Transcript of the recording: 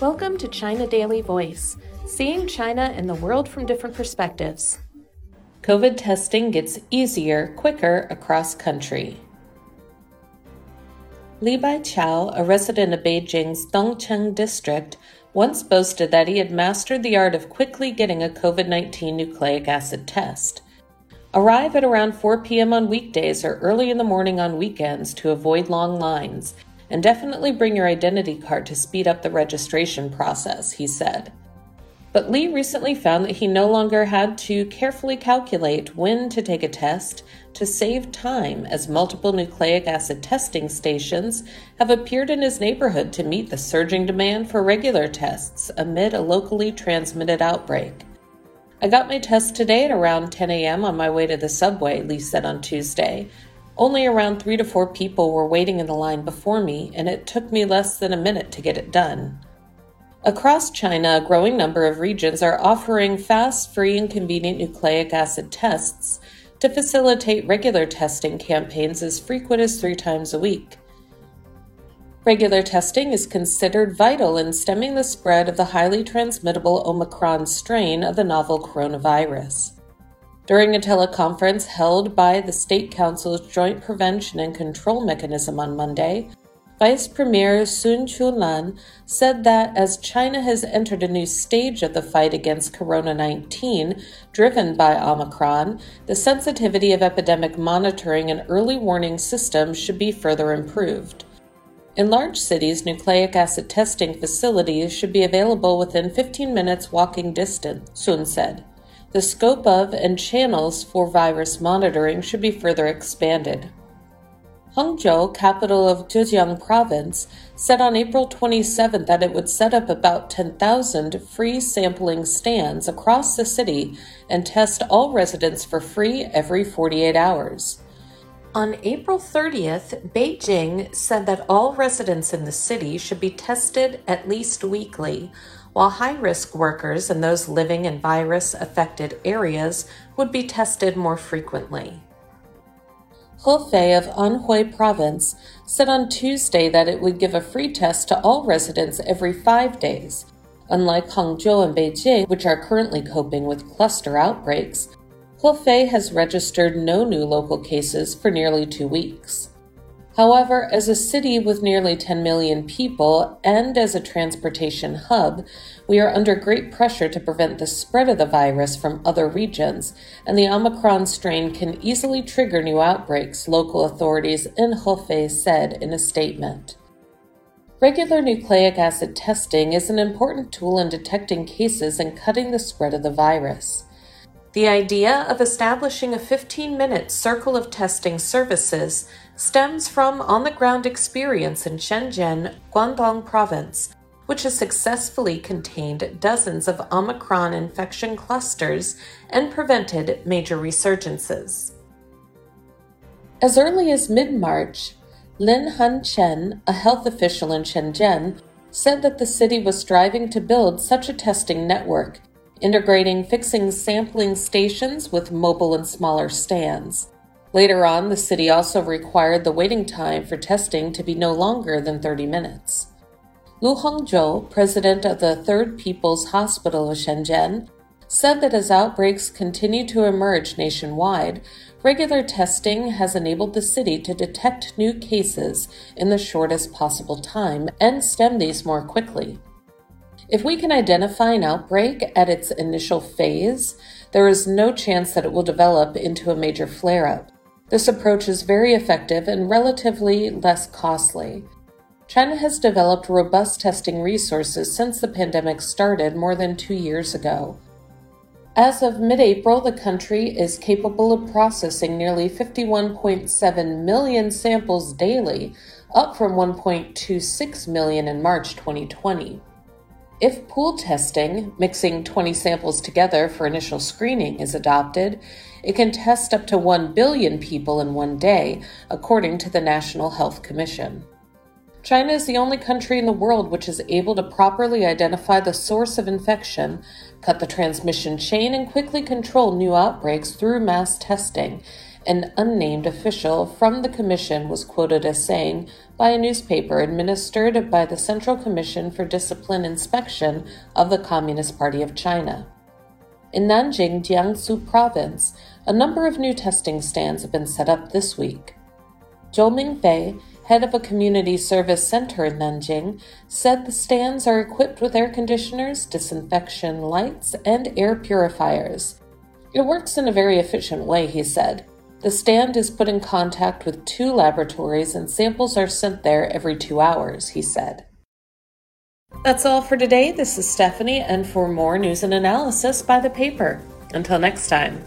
Welcome to China Daily Voice, seeing China and the world from different perspectives. COVID testing gets easier, quicker across country. Li Baichao, a resident of Beijing's Dongcheng district, once boasted that he had mastered the art of quickly getting a COVID 19 nucleic acid test. Arrive at around 4 p.m. on weekdays or early in the morning on weekends to avoid long lines, and definitely bring your identity card to speed up the registration process, he said. But Li recently found that he no longer had to carefully calculate when to take a test to save time, as multiple nucleic acid testing stations have appeared in his neighborhood to meet the surging demand for regular tests amid a locally transmitted outbreak. I got my test today at around 10 a.m. on my way to the subway, Li said on Tuesday. Only around three to four people were waiting in the line before me, and it took me less than a minute to get it done. Across China, a growing number of regions are offering fast, free, and convenient nucleic acid tests to facilitate regular testing campaigns as frequent as three times a week. Regular testing is considered vital in stemming the spread of the highly transmittable Omicron strain of the novel coronavirus. During a teleconference held by the State Council's Joint Prevention and Control Mechanism on Monday, Vice Premier Sun Chunlan said that as China has entered a new stage of the fight against Corona 19, driven by Omicron, the sensitivity of epidemic monitoring and early warning systems should be further improved. In large cities, nucleic acid testing facilities should be available within 15 minutes walking distance, Sun said. The scope of and channels for virus monitoring should be further expanded. Hangzhou, capital of Zhejiang province, said on April 27 that it would set up about 10,000 free sampling stands across the city and test all residents for free every 48 hours. On April 30th, Beijing said that all residents in the city should be tested at least weekly, while high risk workers and those living in virus affected areas would be tested more frequently. Hefei of Anhui Province said on Tuesday that it would give a free test to all residents every five days. Unlike Hangzhou and Beijing, which are currently coping with cluster outbreaks, Hefei has registered no new local cases for nearly two weeks. However, as a city with nearly 10 million people and as a transportation hub, we are under great pressure to prevent the spread of the virus from other regions, and the Omicron strain can easily trigger new outbreaks, local authorities in Hefei said in a statement. Regular nucleic acid testing is an important tool in detecting cases and cutting the spread of the virus. The idea of establishing a 15 minute circle of testing services stems from on the ground experience in Shenzhen, Guangdong Province, which has successfully contained dozens of Omicron infection clusters and prevented major resurgences. As early as mid March, Lin Han Chen, a health official in Shenzhen, said that the city was striving to build such a testing network integrating fixing sampling stations with mobile and smaller stands. Later on, the city also required the waiting time for testing to be no longer than 30 minutes. Lu Hongzhou, president of the Third People's Hospital of Shenzhen, said that as outbreaks continue to emerge nationwide, regular testing has enabled the city to detect new cases in the shortest possible time and stem these more quickly. If we can identify an outbreak at its initial phase, there is no chance that it will develop into a major flare up. This approach is very effective and relatively less costly. China has developed robust testing resources since the pandemic started more than two years ago. As of mid April, the country is capable of processing nearly 51.7 million samples daily, up from 1.26 million in March 2020. If pool testing, mixing 20 samples together for initial screening, is adopted, it can test up to 1 billion people in one day, according to the National Health Commission. China is the only country in the world which is able to properly identify the source of infection, cut the transmission chain, and quickly control new outbreaks through mass testing, An unnamed official from the commission was quoted as saying by a newspaper administered by the Central Commission for Discipline Inspection of the Communist Party of China. In Nanjing, Jiangsu province, a number of new testing stands have been set up this week. Zhou Mingfei, head of a community service center in Nanjing, said the stands are equipped with air conditioners, disinfection lights, and air purifiers. It works in a very efficient way, he said. The stand is put in contact with two laboratories and samples are sent there every two hours, he said. That's all for today. This is Stephanie, and for more news and analysis, buy the paper. Until next time.